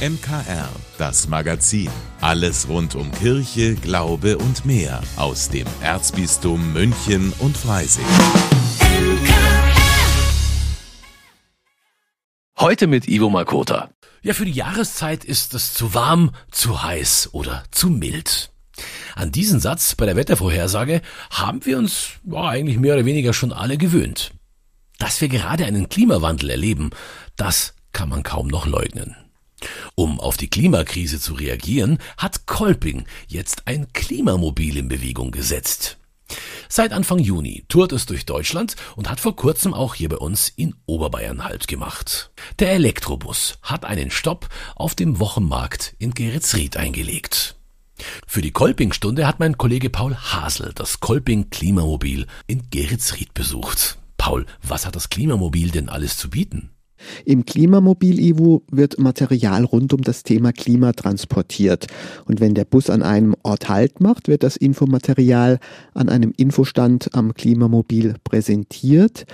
MKR, das Magazin. Alles rund um Kirche, Glaube und mehr aus dem Erzbistum München und Freising. Heute mit Ivo Makota. Ja, für die Jahreszeit ist es zu warm, zu heiß oder zu mild. An diesen Satz bei der Wettervorhersage haben wir uns ja, eigentlich mehr oder weniger schon alle gewöhnt. Dass wir gerade einen Klimawandel erleben, das kann man kaum noch leugnen. Um auf die Klimakrise zu reagieren, hat Kolping jetzt ein Klimamobil in Bewegung gesetzt. Seit Anfang Juni tourt es durch Deutschland und hat vor kurzem auch hier bei uns in Oberbayern Halt gemacht. Der Elektrobus hat einen Stopp auf dem Wochenmarkt in Geretsried eingelegt. Für die Kolping-Stunde hat mein Kollege Paul Hasel das Kolping Klimamobil in Geretsried besucht. Paul, was hat das Klimamobil denn alles zu bieten? Im Klimamobil Ivo wird Material rund um das Thema Klima transportiert. Und wenn der Bus an einem Ort Halt macht, wird das Infomaterial an einem Infostand am Klimamobil präsentiert.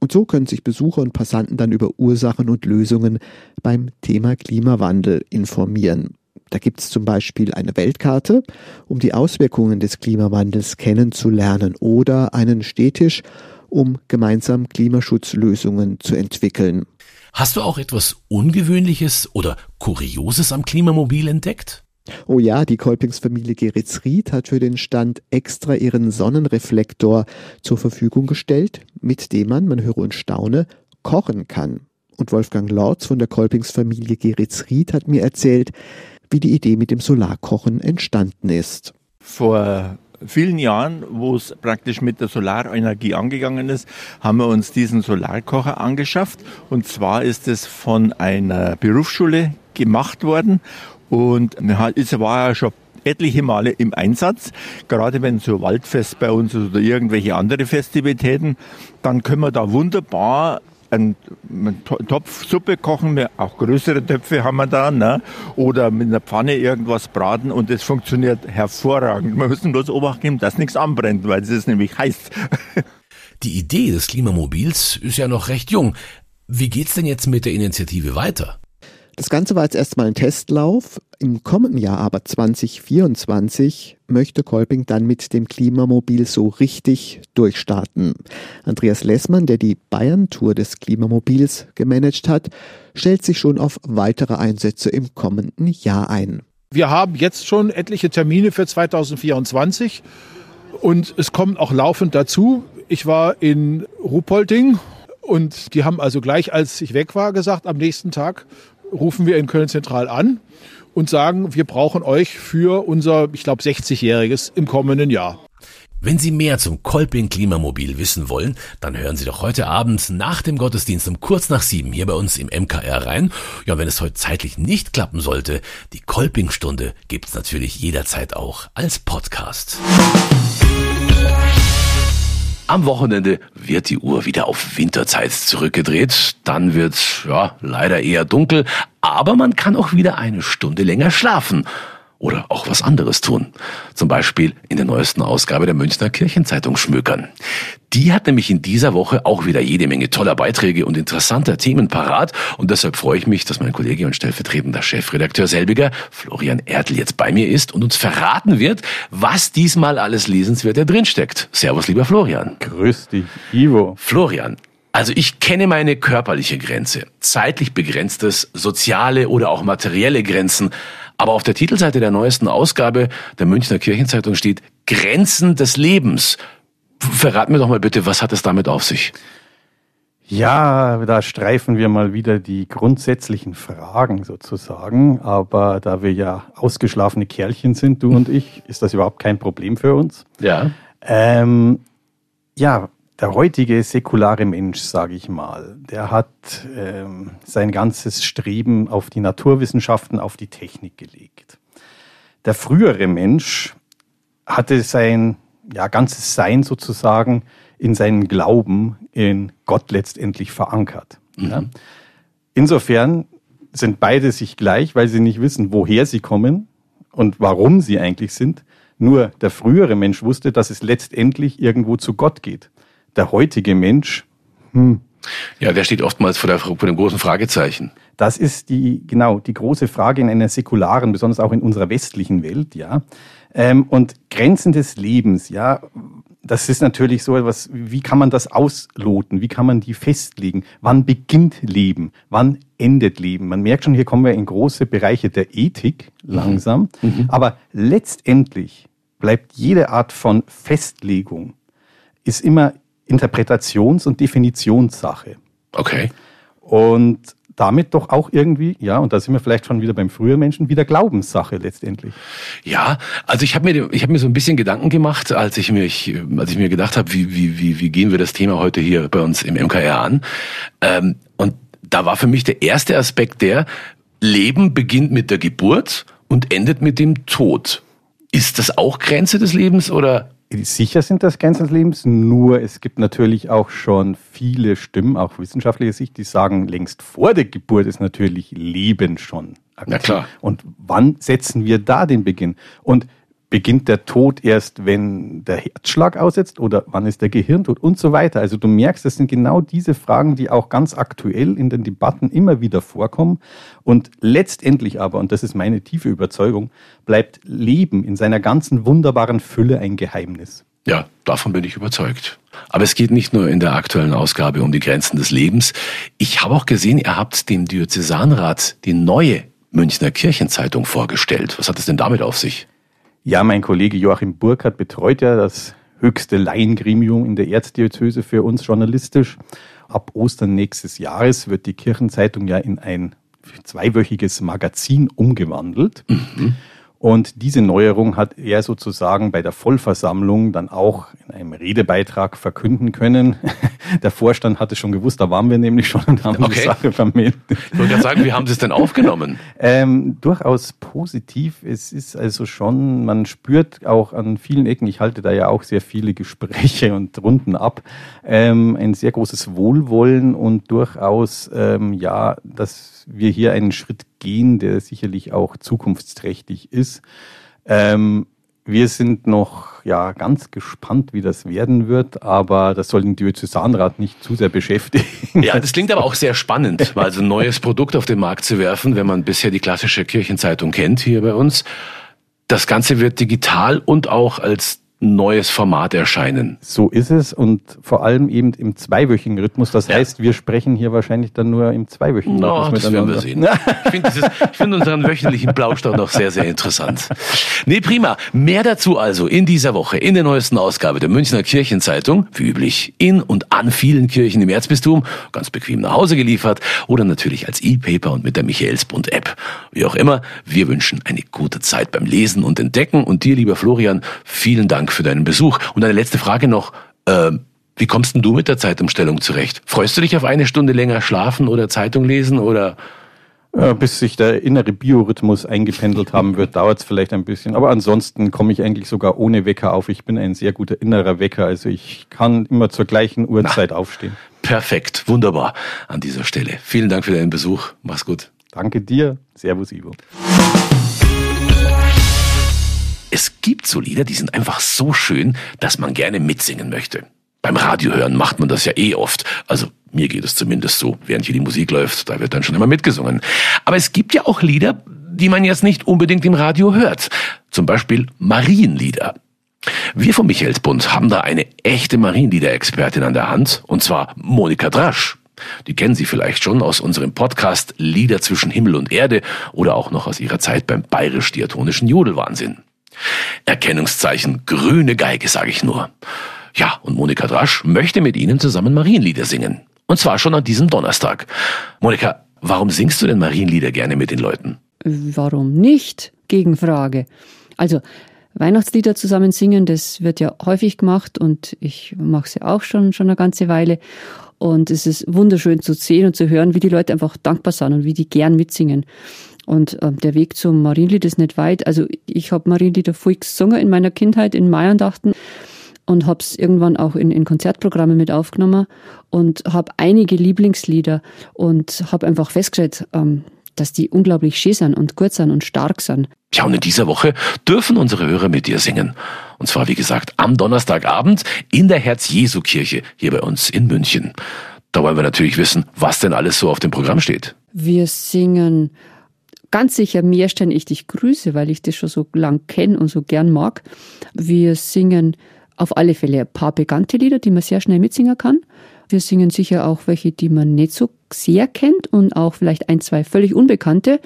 Und so können sich Besucher und Passanten dann über Ursachen und Lösungen beim Thema Klimawandel informieren. Da gibt es zum Beispiel eine Weltkarte, um die Auswirkungen des Klimawandels kennenzulernen, oder einen Städtisch, um gemeinsam Klimaschutzlösungen zu entwickeln. Hast du auch etwas Ungewöhnliches oder Kurioses am Klimamobil entdeckt? Oh ja, die Kolpingsfamilie Geritz-Ried hat für den Stand extra ihren Sonnenreflektor zur Verfügung gestellt, mit dem man, man höre und staune, kochen kann. Und Wolfgang Lorz von der Kolpingsfamilie Geritz-Ried hat mir erzählt, wie die Idee mit dem Solarkochen entstanden ist. Vor vielen Jahren, wo es praktisch mit der Solarenergie angegangen ist, haben wir uns diesen Solarkocher angeschafft. Und zwar ist es von einer Berufsschule gemacht worden. Und es war ja schon etliche Male im Einsatz. Gerade wenn so Waldfest bei uns ist oder irgendwelche andere Festivitäten, dann können wir da wunderbar einen, Topf Suppe kochen, wir, auch größere Töpfe haben wir da, ne? oder mit einer Pfanne irgendwas braten und das funktioniert hervorragend. Wir müssen bloß Obacht geben, dass nichts anbrennt, weil es ist nämlich heiß. Die Idee des Klimamobils ist ja noch recht jung. Wie geht's denn jetzt mit der Initiative weiter? Das Ganze war jetzt erstmal ein Testlauf. Im kommenden Jahr aber 2024 möchte Kolping dann mit dem Klimamobil so richtig durchstarten. Andreas Lessmann, der die Bayern-Tour des Klimamobils gemanagt hat, stellt sich schon auf weitere Einsätze im kommenden Jahr ein. Wir haben jetzt schon etliche Termine für 2024 und es kommen auch laufend dazu. Ich war in Ruhpolding und die haben also gleich, als ich weg war, gesagt, am nächsten Tag rufen wir in Köln Zentral an und sagen, wir brauchen euch für unser, ich glaube, 60-jähriges im kommenden Jahr. Wenn Sie mehr zum Kolping Klimamobil wissen wollen, dann hören Sie doch heute Abend nach dem Gottesdienst um kurz nach sieben hier bei uns im MKR rein. Ja, wenn es heute zeitlich nicht klappen sollte, die Kolping Stunde gibt's natürlich jederzeit auch als Podcast. Am Wochenende wird die Uhr wieder auf Winterzeit zurückgedreht. Dann wird ja leider eher dunkel, aber man kann auch wieder eine Stunde länger schlafen oder auch was anderes tun. Zum Beispiel in der neuesten Ausgabe der Münchner Kirchenzeitung schmökern. Die hat nämlich in dieser Woche auch wieder jede Menge toller Beiträge und interessanter Themen parat. Und deshalb freue ich mich, dass mein Kollege und stellvertretender Chefredakteur selbiger, Florian Erdl, jetzt bei mir ist und uns verraten wird, was diesmal alles lesenswerter drinsteckt. Servus, lieber Florian. Grüß dich, Ivo. Florian, also ich kenne meine körperliche Grenze, zeitlich begrenztes, soziale oder auch materielle Grenzen. Aber auf der Titelseite der neuesten Ausgabe der Münchner Kirchenzeitung steht Grenzen des Lebens. Verrat mir doch mal bitte, was hat es damit auf sich? Ja, da streifen wir mal wieder die grundsätzlichen Fragen sozusagen. Aber da wir ja ausgeschlafene Kerlchen sind, du und ich, ist das überhaupt kein Problem für uns. Ja. Ähm, ja, der heutige säkulare Mensch, sage ich mal, der hat ähm, sein ganzes Streben auf die Naturwissenschaften, auf die Technik gelegt. Der frühere Mensch hatte sein ja, ganzes Sein sozusagen in seinen Glauben in Gott letztendlich verankert. Mhm. Ja. Insofern sind beide sich gleich, weil sie nicht wissen, woher sie kommen und warum sie eigentlich sind. Nur der frühere Mensch wusste, dass es letztendlich irgendwo zu Gott geht der heutige Mensch, hm. Ja, der steht oftmals vor, der, vor dem großen Fragezeichen. Das ist die, genau, die große Frage in einer säkularen, besonders auch in unserer westlichen Welt, ja. Ähm, und Grenzen des Lebens, ja, das ist natürlich so etwas, wie kann man das ausloten? Wie kann man die festlegen? Wann beginnt Leben? Wann endet Leben? Man merkt schon, hier kommen wir in große Bereiche der Ethik langsam. Mhm. mhm. Aber letztendlich bleibt jede Art von Festlegung ist immer Interpretations- und Definitionssache. Okay. Und damit doch auch irgendwie, ja, und da sind wir vielleicht schon wieder beim früheren Menschen, wieder Glaubenssache letztendlich. Ja, also ich habe mir, ich habe mir so ein bisschen Gedanken gemacht, als ich mir, als ich mir gedacht habe, wie, wie, wie, wie gehen wir das Thema heute hier bei uns im MKR an? Ähm, und da war für mich der erste Aspekt der, Leben beginnt mit der Geburt und endet mit dem Tod. Ist das auch Grenze des Lebens oder Sicher sind das Grenzen des Lebens, nur es gibt natürlich auch schon viele Stimmen, auch wissenschaftlicher Sicht, die sagen, längst vor der Geburt ist natürlich Leben schon. Aktiv. Na klar. Und wann setzen wir da den Beginn? Und beginnt der Tod erst, wenn der Herzschlag aussetzt oder wann ist der Gehirntod und so weiter. Also du merkst, das sind genau diese Fragen, die auch ganz aktuell in den Debatten immer wieder vorkommen. Und letztendlich aber, und das ist meine tiefe Überzeugung, bleibt Leben in seiner ganzen wunderbaren Fülle ein Geheimnis. Ja, davon bin ich überzeugt. Aber es geht nicht nur in der aktuellen Ausgabe um die Grenzen des Lebens. Ich habe auch gesehen, ihr habt dem Diözesanrat die neue Münchner Kirchenzeitung vorgestellt. Was hat es denn damit auf sich? Ja, mein Kollege Joachim Burkhardt betreut ja das höchste Laiengremium in der Erzdiözese für uns journalistisch. Ab Ostern nächstes Jahres wird die Kirchenzeitung ja in ein zweiwöchiges Magazin umgewandelt. Mhm. Und diese Neuerung hat er sozusagen bei der Vollversammlung dann auch in einem Redebeitrag verkünden können. Der Vorstand hatte schon gewusst, da waren wir nämlich schon und haben okay. die Sache vermeldet. Ich wollte gerade sagen, wie haben Sie es denn aufgenommen? Ähm, durchaus positiv. Es ist also schon, man spürt auch an vielen Ecken, ich halte da ja auch sehr viele Gespräche und Runden ab, ähm, ein sehr großes Wohlwollen und durchaus, ähm, ja, dass wir hier einen Schritt gehen, der sicherlich auch zukunftsträchtig ist. Ähm, wir sind noch ja ganz gespannt, wie das werden wird, aber das soll den Diözesanrat nicht zu sehr beschäftigen. Ja, das klingt aber auch sehr spannend, mal so ein neues Produkt auf den Markt zu werfen, wenn man bisher die klassische Kirchenzeitung kennt hier bei uns. Das Ganze wird digital und auch als neues Format erscheinen. So ist es und vor allem eben im zweiwöchigen Rhythmus. Das ja. heißt, wir sprechen hier wahrscheinlich dann nur im zweiwöchigen no, Rhythmus. Das werden wir sehen. ich finde find unseren wöchentlichen Blaustau noch sehr, sehr interessant. Nee, prima. Mehr dazu also in dieser Woche in der neuesten Ausgabe der Münchner Kirchenzeitung. Wie üblich in und an vielen Kirchen im Erzbistum. Ganz bequem nach Hause geliefert oder natürlich als E-Paper und mit der Michaelsbund-App. Wie auch immer, wir wünschen eine gute Zeit beim Lesen und Entdecken und dir, lieber Florian, vielen Dank Dank für deinen Besuch. Und eine letzte Frage noch. Äh, wie kommst denn du mit der Zeitumstellung zurecht? Freust du dich auf eine Stunde länger schlafen oder Zeitung lesen oder? Ja, bis sich der innere Biorhythmus eingependelt haben wird, dauert es vielleicht ein bisschen. Aber ansonsten komme ich eigentlich sogar ohne Wecker auf. Ich bin ein sehr guter innerer Wecker. Also ich kann immer zur gleichen Uhrzeit Na, aufstehen. Perfekt, wunderbar an dieser Stelle. Vielen Dank für deinen Besuch. Mach's gut. Danke dir. Servus, Ivo es gibt so Lieder, die sind einfach so schön, dass man gerne mitsingen möchte. Beim Radio hören macht man das ja eh oft. Also mir geht es zumindest so, während hier die Musik läuft, da wird dann schon immer mitgesungen. Aber es gibt ja auch Lieder, die man jetzt nicht unbedingt im Radio hört. Zum Beispiel Marienlieder. Wir vom Michaelsbund haben da eine echte Marienlieder-Expertin an der Hand, und zwar Monika Drasch. Die kennen Sie vielleicht schon aus unserem Podcast Lieder zwischen Himmel und Erde oder auch noch aus ihrer Zeit beim bayerisch-diatonischen Jodelwahnsinn. Erkennungszeichen grüne Geige, sage ich nur. Ja, und Monika Drasch möchte mit Ihnen zusammen Marienlieder singen. Und zwar schon an diesem Donnerstag. Monika, warum singst du denn Marienlieder gerne mit den Leuten? Warum nicht? Gegenfrage. Also, Weihnachtslieder zusammen singen, das wird ja häufig gemacht und ich mache sie auch schon, schon eine ganze Weile. Und es ist wunderschön zu sehen und zu hören, wie die Leute einfach dankbar sind und wie die gern mitsingen. Und äh, der Weg zum Marienlied ist nicht weit. Also ich habe Marienlieder voll gesungen in meiner Kindheit in Maiandachten und habe es irgendwann auch in, in Konzertprogramme mit aufgenommen und habe einige Lieblingslieder und habe einfach festgestellt, ähm, dass die unglaublich schön sind und gut sind und stark sind. Ja, und in dieser Woche dürfen unsere Hörer mit dir singen. Und zwar, wie gesagt, am Donnerstagabend in der Herz-Jesu-Kirche hier bei uns in München. Da wollen wir natürlich wissen, was denn alles so auf dem Programm steht. Wir singen ganz sicher Meerstein, ich dich grüße, weil ich das schon so lang kenne und so gern mag. Wir singen auf alle Fälle ein paar bekannte Lieder, die man sehr schnell mitsingen kann. Wir singen sicher auch welche, die man nicht so sehr kennt und auch vielleicht ein, zwei völlig unbekannte,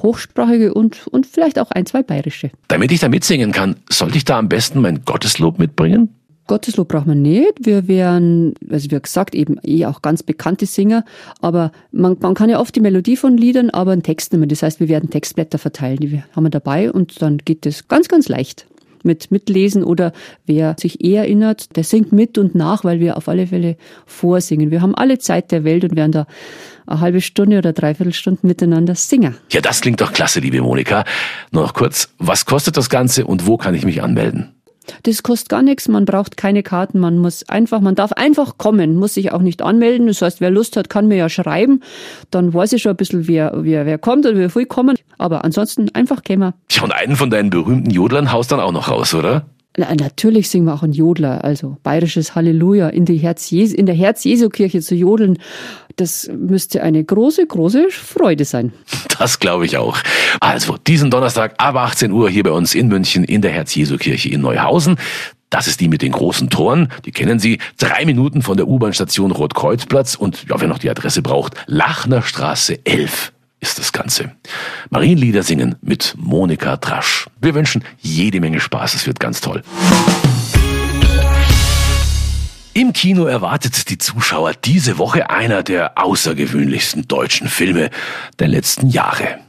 hochsprachige und, und vielleicht auch ein, zwei bayerische. Damit ich da mitsingen kann, sollte ich da am besten mein Gotteslob mitbringen? Gotteslob braucht man nicht. Wir wären, also wie gesagt, eben eh auch ganz bekannte Singer, aber man, man kann ja oft die Melodie von Liedern, aber einen Text mehr. Das heißt, wir werden Textblätter verteilen, die haben wir dabei und dann geht das ganz, ganz leicht mit mitlesen oder wer sich eh erinnert, der singt mit und nach, weil wir auf alle Fälle vorsingen. Wir haben alle Zeit der Welt und werden da eine halbe Stunde oder dreiviertel Stunden miteinander singen. Ja, das klingt doch klasse, liebe Monika. Nur noch kurz, was kostet das Ganze und wo kann ich mich anmelden? Das kostet gar nichts, man braucht keine Karten, man muss einfach, man darf einfach kommen, muss sich auch nicht anmelden. Das heißt, wer Lust hat, kann mir ja schreiben. Dann weiß ich schon ein bisschen, wer, wer, wer kommt oder wie viel kommen. Aber ansonsten einfach kommen. Ja, und einen von deinen berühmten Jodlern haust dann auch noch raus, oder? Na, natürlich singen wir auch ein Jodler, also bayerisches Halleluja in, die Herz -Jesu, in der Herz-Jesu-Kirche zu jodeln. Das müsste eine große, große Freude sein. Das glaube ich auch. Also, diesen Donnerstag ab 18 Uhr hier bei uns in München in der Herz-Jesu-Kirche in Neuhausen. Das ist die mit den großen Toren. Die kennen Sie. Drei Minuten von der U-Bahn-Station Rotkreuzplatz und, ja, wer noch die Adresse braucht, Lachner Straße 11 ist das Ganze. Marienlieder singen mit Monika Trasch. Wir wünschen jede Menge Spaß. Es wird ganz toll. Im Kino erwartet die Zuschauer diese Woche einer der außergewöhnlichsten deutschen Filme der letzten Jahre.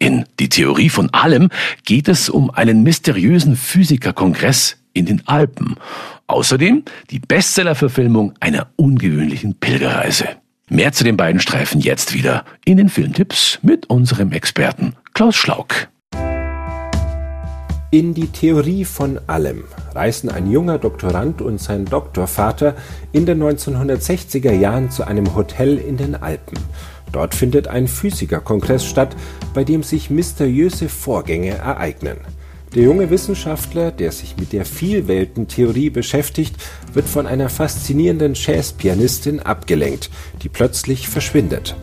In Die Theorie von allem geht es um einen mysteriösen Physikerkongress in den Alpen. Außerdem die Bestsellerverfilmung einer ungewöhnlichen Pilgerreise. Mehr zu den beiden Streifen jetzt wieder in den Filmtipps mit unserem Experten Klaus Schlauk. In die Theorie von allem reisen ein junger Doktorand und sein Doktorvater in den 1960er Jahren zu einem Hotel in den Alpen. Dort findet ein Physikerkongress statt, bei dem sich mysteriöse Vorgänge ereignen. Der junge Wissenschaftler, der sich mit der Vielweltentheorie beschäftigt, wird von einer faszinierenden Jazzpianistin abgelenkt, die plötzlich verschwindet.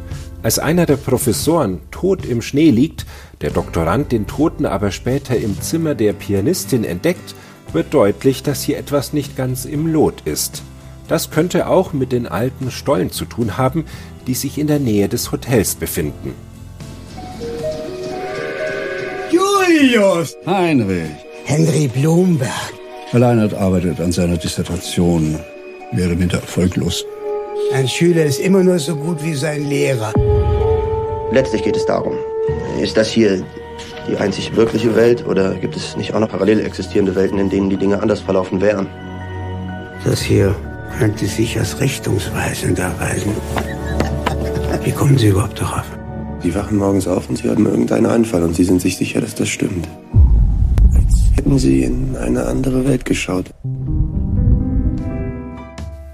Als einer der Professoren tot im Schnee liegt, der Doktorand den Toten aber später im Zimmer der Pianistin entdeckt, wird deutlich, dass hier etwas nicht ganz im Lot ist. Das könnte auch mit den alten Stollen zu tun haben, die sich in der Nähe des Hotels befinden. Julius! Heinrich. Henry Blumberg. Alleinert arbeitet an seiner Dissertation, wäre minder erfolglos. Ein Schüler ist immer nur so gut wie sein Lehrer. Letztlich geht es darum, ist das hier die einzig wirkliche Welt oder gibt es nicht auch noch parallel existierende Welten, in denen die Dinge anders verlaufen wären? Das hier könnte sich als richtungsweisend erweisen. Wie kommen Sie überhaupt darauf? Sie wachen morgens auf und Sie haben irgendeinen Anfall und Sie sind sich sicher, dass das stimmt. Als hätten Sie in eine andere Welt geschaut.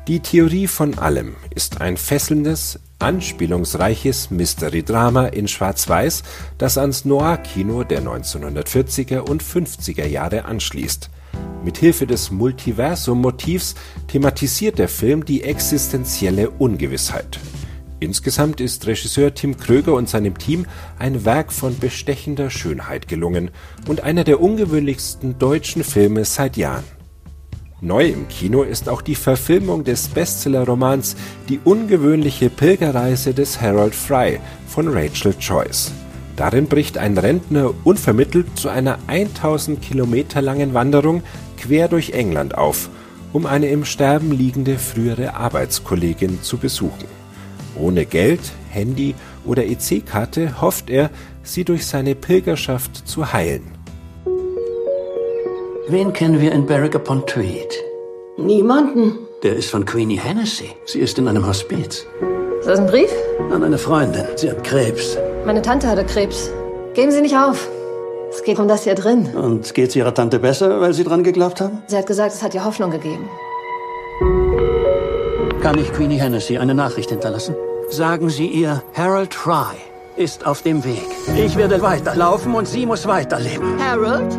Die Theorie von allem ist ein fesselndes, anspielungsreiches Mystery-Drama in Schwarz-Weiß, das ans Noir-Kino der 1940er und 50er Jahre anschließt. Mithilfe des Multiversum-Motivs thematisiert der Film die existenzielle Ungewissheit. Insgesamt ist Regisseur Tim Kröger und seinem Team ein Werk von bestechender Schönheit gelungen und einer der ungewöhnlichsten deutschen Filme seit Jahren. Neu im Kino ist auch die Verfilmung des Bestsellerromans Die ungewöhnliche Pilgerreise des Harold Fry von Rachel Joyce. Darin bricht ein Rentner unvermittelt zu einer 1000 Kilometer langen Wanderung quer durch England auf, um eine im Sterben liegende frühere Arbeitskollegin zu besuchen. Ohne Geld, Handy oder EC-Karte hofft er, sie durch seine Pilgerschaft zu heilen. Wen kennen wir in Berwick upon Tweed? Niemanden. Der ist von Queenie Hennessy. Sie ist in einem Hospiz. Ist das ein Brief? An eine Freundin. Sie hat Krebs. Meine Tante hatte Krebs. Geben Sie nicht auf. Es geht um das hier drin. Und geht's Ihrer Tante besser, weil Sie dran geglaubt haben? Sie hat gesagt, es hat ihr Hoffnung gegeben. Kann ich Queenie Hennessy eine Nachricht hinterlassen? Sagen Sie ihr, Harold Fry ist auf dem Weg. Ich werde weiterlaufen und sie muss weiterleben. Harold?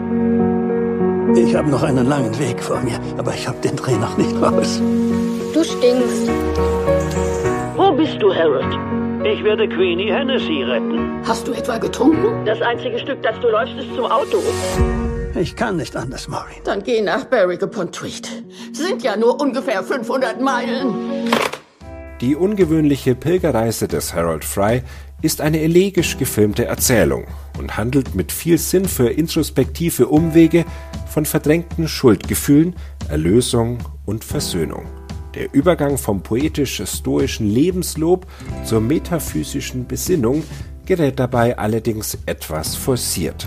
Ich habe noch einen langen Weg vor mir, aber ich habe den Dreh noch nicht raus. Du stinkst. bist du, Harold? Ich werde Queenie Hennessy retten. Hast du etwa getrunken? Das einzige Stück, das du läufst, ist zum Auto. Ich kann nicht anders, Maureen. Dann geh nach Berwick upon Tweed. Sind ja nur ungefähr 500 Meilen. Die ungewöhnliche Pilgerreise des Harold Fry ist eine elegisch gefilmte Erzählung und handelt mit viel Sinn für introspektive Umwege von verdrängten Schuldgefühlen, Erlösung und Versöhnung. Der Übergang vom poetisch-stoischen Lebenslob zur metaphysischen Besinnung gerät dabei allerdings etwas forciert.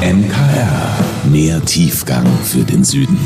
MKR. Mehr Tiefgang für den Süden.